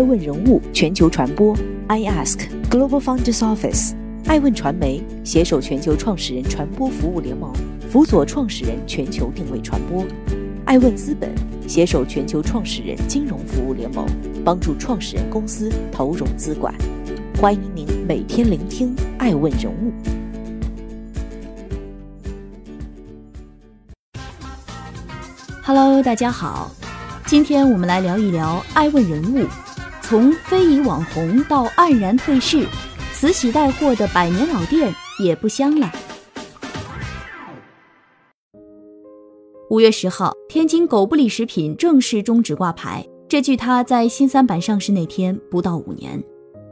爱问人物全球传播，I Ask Global Founders Office，爱问传媒携手全球创始人传播服务联盟，辅佐创始人全球定位传播。爱问资本携手全球创始人金融服务联盟，帮助创始人公司投融资管。欢迎您每天聆听爱问人物。Hello，大家好，今天我们来聊一聊爱问人物，从非遗网红到黯然退市，慈禧带货的百年老店也不香了。五月十号，天津狗不理食品正式终止挂牌。这距它在新三板上市那天不到五年。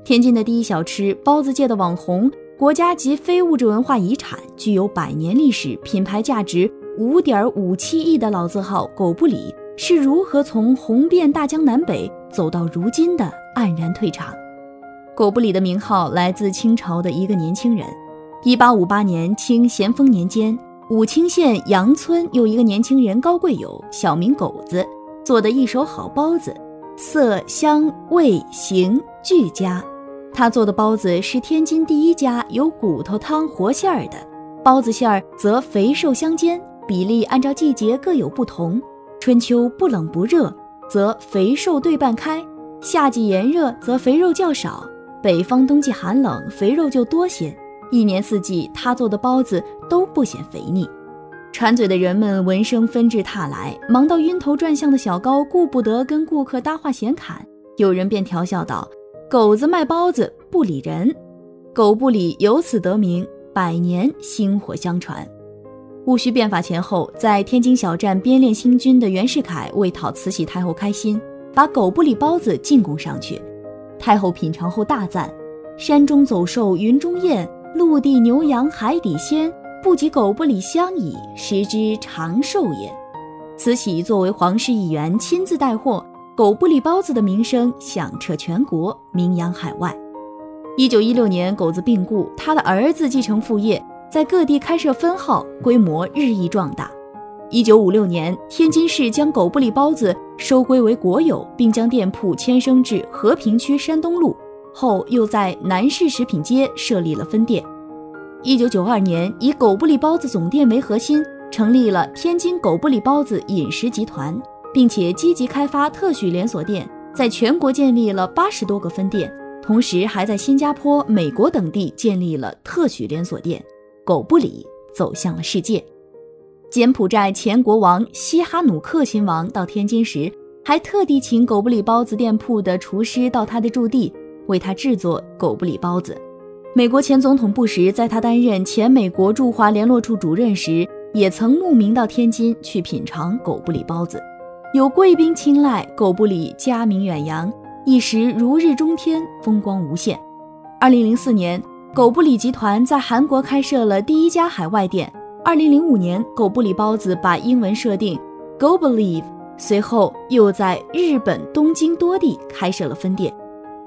天津的第一小吃，包子界的网红，国家级非物质文化遗产，具有百年历史，品牌价值五点五七亿的老字号狗不理，是如何从红遍大江南北走到如今的黯然退场？狗不理的名号来自清朝的一个年轻人。一八五八年，清咸丰年间。武清县杨村有一个年轻人高贵友，小名狗子，做的一手好包子，色香味形俱佳。他做的包子是天津第一家有骨头汤活馅儿的包子，馅儿则肥瘦相间，比例按照季节各有不同。春秋不冷不热，则肥瘦对半开；夏季炎热，则肥肉较少；北方冬季寒冷，肥肉就多些。一年四季，他做的包子都不显肥腻。馋嘴的人们闻声纷至沓来，忙到晕头转向的小高顾不得跟顾客搭话闲侃，有人便调笑道：“狗子卖包子不理人。”狗不理由此得名，百年薪火相传。戊戌变法前后，在天津小站编练新军的袁世凯为讨慈禧太后开心，把狗不理包子进贡上去。太后品尝后大赞：“山中走兽，云中雁。”陆地牛羊，海底鲜，不及狗不理香矣，食之长寿也。慈禧作为皇室一员，亲自带货，狗不理包子的名声响彻全国，名扬海外。一九一六年，狗子病故，他的儿子继承父业，在各地开设分号，规模日益壮大。一九五六年，天津市将狗不理包子收归为国有，并将店铺迁升至和平区山东路。后又在南市食品街设立了分店。一九九二年，以狗不理包子总店为核心，成立了天津狗不理包子饮食集团，并且积极开发特许连锁店，在全国建立了八十多个分店，同时还在新加坡、美国等地建立了特许连锁店。狗不理走向了世界。柬埔寨前国王西哈努克亲王到天津时，还特地请狗不理包子店铺的厨师到他的驻地。为他制作狗不理包子。美国前总统布什在他担任前美国驻华联络处主任时，也曾慕名到天津去品尝狗不理包子。有贵宾青睐，狗不理佳名远扬，一时如日中天，风光无限。二零零四年，狗不理集团在韩国开设了第一家海外店。二零零五年，狗不理包子把英文设定 Go Believe，随后又在日本东京多地开设了分店。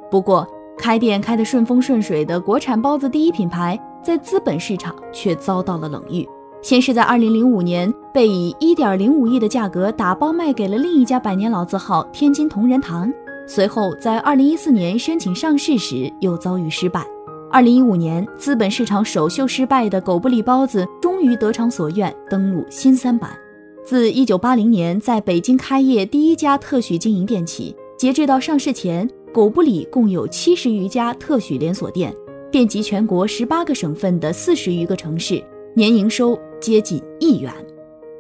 不过，开店开得顺风顺水的国产包子第一品牌，在资本市场却遭到了冷遇。先是在2005年被以1.05亿的价格打包卖给了另一家百年老字号天津同仁堂，随后在2014年申请上市时又遭遇失败。2015年，资本市场首秀失败的狗不理包子终于得偿所愿，登陆新三板。自1980年在北京开业第一家特许经营店起，截至到上市前。狗不理共有七十余家特许连锁店，遍及全国十八个省份的四十余个城市，年营收接近亿元。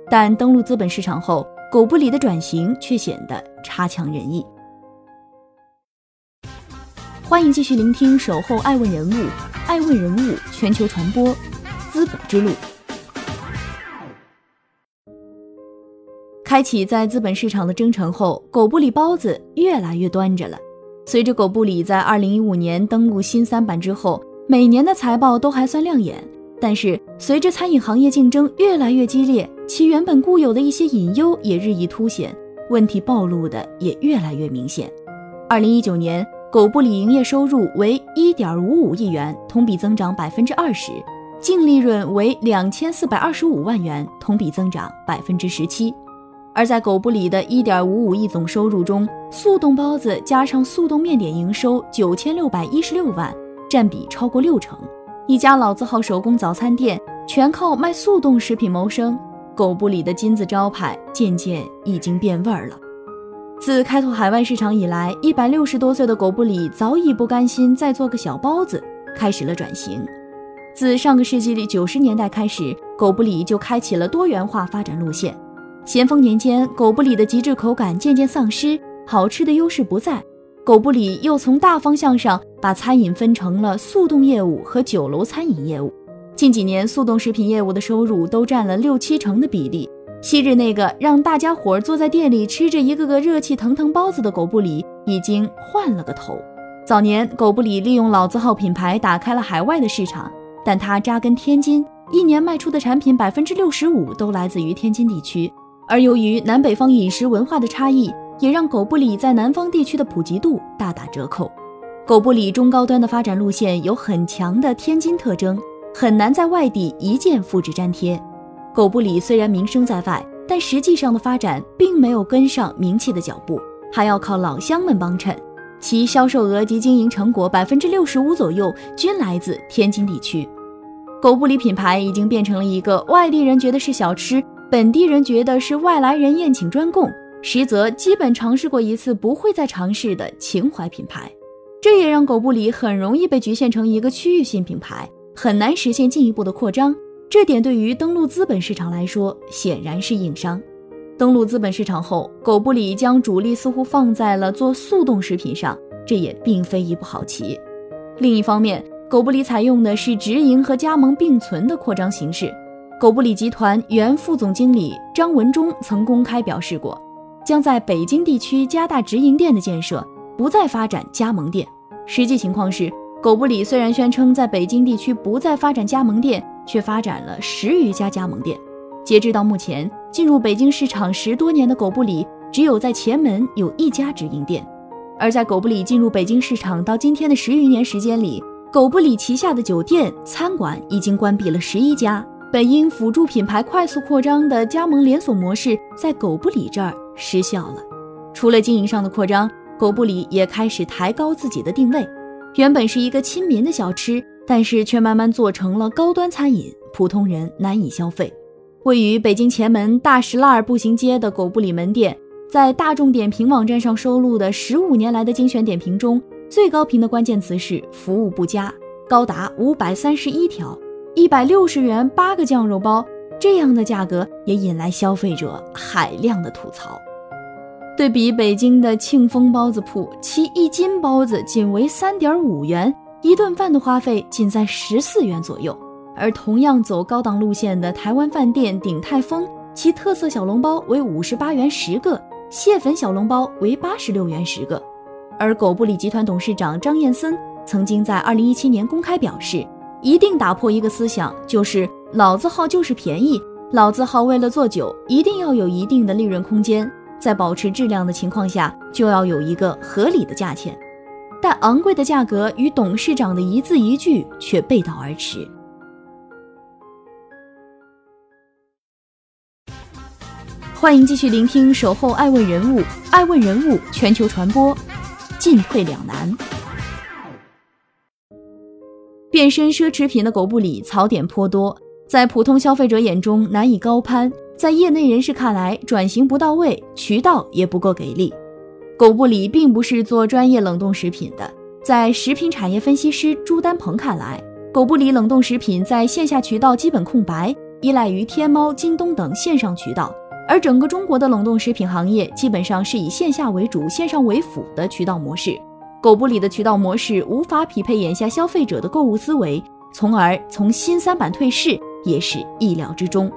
但登陆资本市场后，狗不理的转型却显得差强人意。欢迎继续聆听《守候爱问人物》，爱问人物全球传播，资本之路。开启在资本市场的征程后，狗不理包子越来越端着了。随着狗不理在二零一五年登陆新三板之后，每年的财报都还算亮眼。但是随着餐饮行业竞争越来越激烈，其原本固有的一些隐忧也日益凸显，问题暴露的也越来越明显。二零一九年，狗不理营业收入为一点五五亿元，同比增长百分之二十，净利润为两千四百二十五万元，同比增长百分之十七。而在狗不理的一点五五亿总收入中，速冻包子加上速冻面点营收九千六百一十六万，占比超过六成。一家老字号手工早餐店全靠卖速冻食品谋生，狗不理的金字招牌渐渐已经变味儿了。自开拓海外市场以来，一百六十多岁的狗不理早已不甘心再做个小包子，开始了转型。自上个世纪的九十年代开始，狗不理就开启了多元化发展路线。咸丰年间，狗不理的极致口感渐渐丧失，好吃的优势不在。狗不理又从大方向上把餐饮分成了速冻业务和酒楼餐饮业务。近几年，速冻食品业务的收入都占了六七成的比例。昔日那个让大家伙儿坐在店里吃着一个个热气腾腾包子的狗不理，已经换了个头。早年，狗不理利用老字号品牌打开了海外的市场，但它扎根天津，一年卖出的产品百分之六十五都来自于天津地区。而由于南北方饮食文化的差异，也让狗不理在南方地区的普及度大打折扣。狗不理中高端的发展路线有很强的天津特征，很难在外地一键复制粘贴。狗不理虽然名声在外，但实际上的发展并没有跟上名气的脚步，还要靠老乡们帮衬。其销售额及经营成果百分之六十五左右均来自天津地区。狗不理品牌已经变成了一个外地人觉得是小吃。本地人觉得是外来人宴请专供，实则基本尝试过一次不会再尝试的情怀品牌。这也让狗不理很容易被局限成一个区域性品牌，很难实现进一步的扩张。这点对于登陆资本市场来说显然是硬伤。登陆资本市场后，狗不理将主力似乎放在了做速冻食品上，这也并非一步好棋。另一方面，狗不理采用的是直营和加盟并存的扩张形式。狗不理集团原副总经理张文忠曾公开表示过，将在北京地区加大直营店的建设，不再发展加盟店。实际情况是，狗不理虽然宣称在北京地区不再发展加盟店，却发展了十余家加盟店。截至到目前，进入北京市场十多年的狗不理，只有在前门有一家直营店。而在狗不理进入北京市场到今天的十余年时间里，狗不理旗下的酒店、餐馆已经关闭了十一家。本应辅助品牌快速扩张的加盟连锁模式，在狗不理这儿失效了。除了经营上的扩张，狗不理也开始抬高自己的定位。原本是一个亲民的小吃，但是却慢慢做成了高端餐饮，普通人难以消费。位于北京前门大石栏儿步行街的狗不理门店，在大众点评网站上收录的十五年来的精选点评中，最高评的关键词是“服务不佳”，高达五百三十一条。一百六十元八个酱肉包，这样的价格也引来消费者海量的吐槽。对比北京的庆丰包子铺，其一斤包子仅为三点五元，一顿饭的花费仅在十四元左右。而同样走高档路线的台湾饭店鼎泰丰，其特色小笼包为五十八元十个，蟹粉小笼包为八十六元十个。而狗不理集团董事长张燕森曾经在二零一七年公开表示。一定打破一个思想，就是老字号就是便宜。老字号为了做久，一定要有一定的利润空间，在保持质量的情况下，就要有一个合理的价钱。但昂贵的价格与董事长的一字一句却背道而驰。欢迎继续聆听《守候爱问人物》，爱问人物全球传播，进退两难。变身奢侈品的狗不理槽点颇多，在普通消费者眼中难以高攀，在业内人士看来转型不到位，渠道也不够给力。狗不理并不是做专业冷冻食品的，在食品产业分析师朱丹鹏看来，狗不理冷冻食品在线下渠道基本空白，依赖于天猫、京东等线上渠道，而整个中国的冷冻食品行业基本上是以线下为主、线上为辅的渠道模式。狗不理的渠道模式无法匹配眼下消费者的购物思维，从而从新三板退市也是意料之中。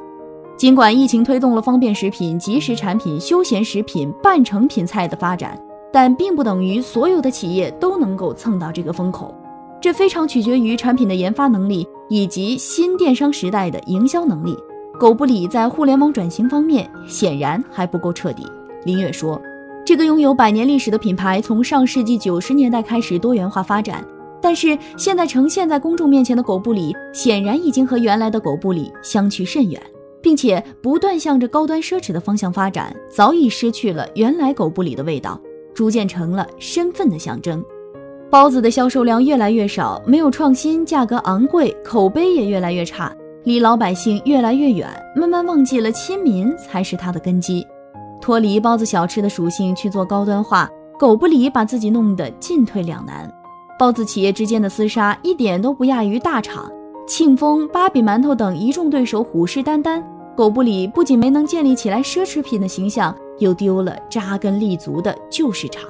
尽管疫情推动了方便食品、即食产品、休闲食品、半成品菜的发展，但并不等于所有的企业都能够蹭到这个风口。这非常取决于产品的研发能力以及新电商时代的营销能力。狗不理在互联网转型方面显然还不够彻底。林月说。这个拥有百年历史的品牌，从上世纪九十年代开始多元化发展，但是现在呈现在公众面前的狗不理，显然已经和原来的狗不理相去甚远。并且不断向着高端奢侈的方向发展，早已失去了原来狗不理的味道，逐渐成了身份的象征。包子的销售量越来越少，没有创新，价格昂贵，口碑也越来越差，离老百姓越来越远，慢慢忘记了亲民才是它的根基。脱离包子小吃的属性去做高端化，狗不理把自己弄得进退两难。包子企业之间的厮杀一点都不亚于大厂。庆丰、芭比馒头等一众对手虎视眈眈，狗不理不仅没能建立起来奢侈品的形象，又丢了扎根立足的旧市场。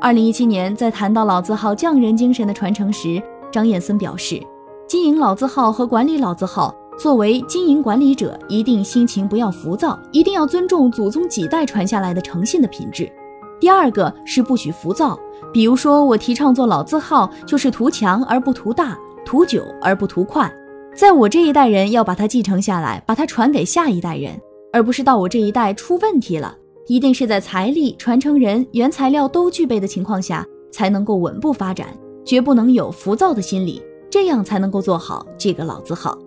二零一七年，在谈到老字号匠人精神的传承时，张燕森表示，经营老字号和管理老字号，作为经营管理者，一定心情不要浮躁，一定要尊重祖宗几代传下来的诚信的品质。第二个是不许浮躁，比如说我提倡做老字号，就是图强而不图大。图久而不图快，在我这一代人要把它继承下来，把它传给下一代人，而不是到我这一代出问题了。一定是在财力、传承人、原材料都具备的情况下，才能够稳步发展，绝不能有浮躁的心理，这样才能够做好这个老字号。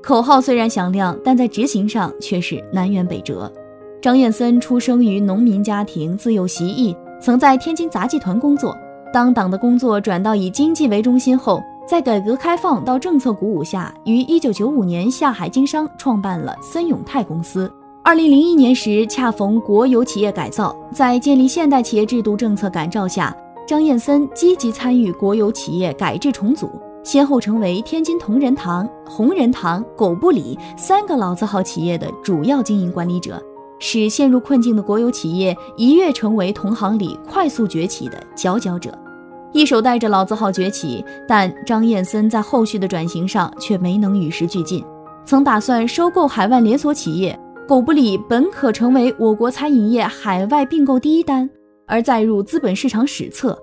口号虽然响亮，但在执行上却是南辕北辙。张燕森出生于农民家庭，自幼习艺，曾在天津杂技团工作。当党的工作转到以经济为中心后，在改革开放到政策鼓舞下，于一九九五年下海经商，创办了森永泰公司。二零零一年时，恰逢国有企业改造，在建立现代企业制度政策感召下，张燕森积极参与国有企业改制重组，先后成为天津同仁堂、红仁堂、狗不理三个老字号企业的主要经营管理者，使陷入困境的国有企业一跃成为同行里快速崛起的佼佼者。一手带着老字号崛起，但张燕森在后续的转型上却没能与时俱进。曾打算收购海外连锁企业，狗不理本可成为我国餐饮业海外并购第一单，而载入资本市场史册。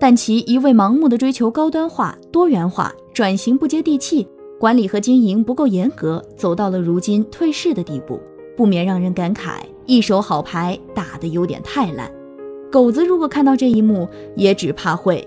但其一味盲目的追求高端化、多元化，转型不接地气，管理和经营不够严格，走到了如今退市的地步，不免让人感慨：一手好牌打得有点太烂。狗子如果看到这一幕，也只怕会。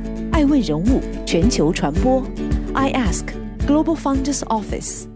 爱问人物全球传播，I ask Global Founders Office。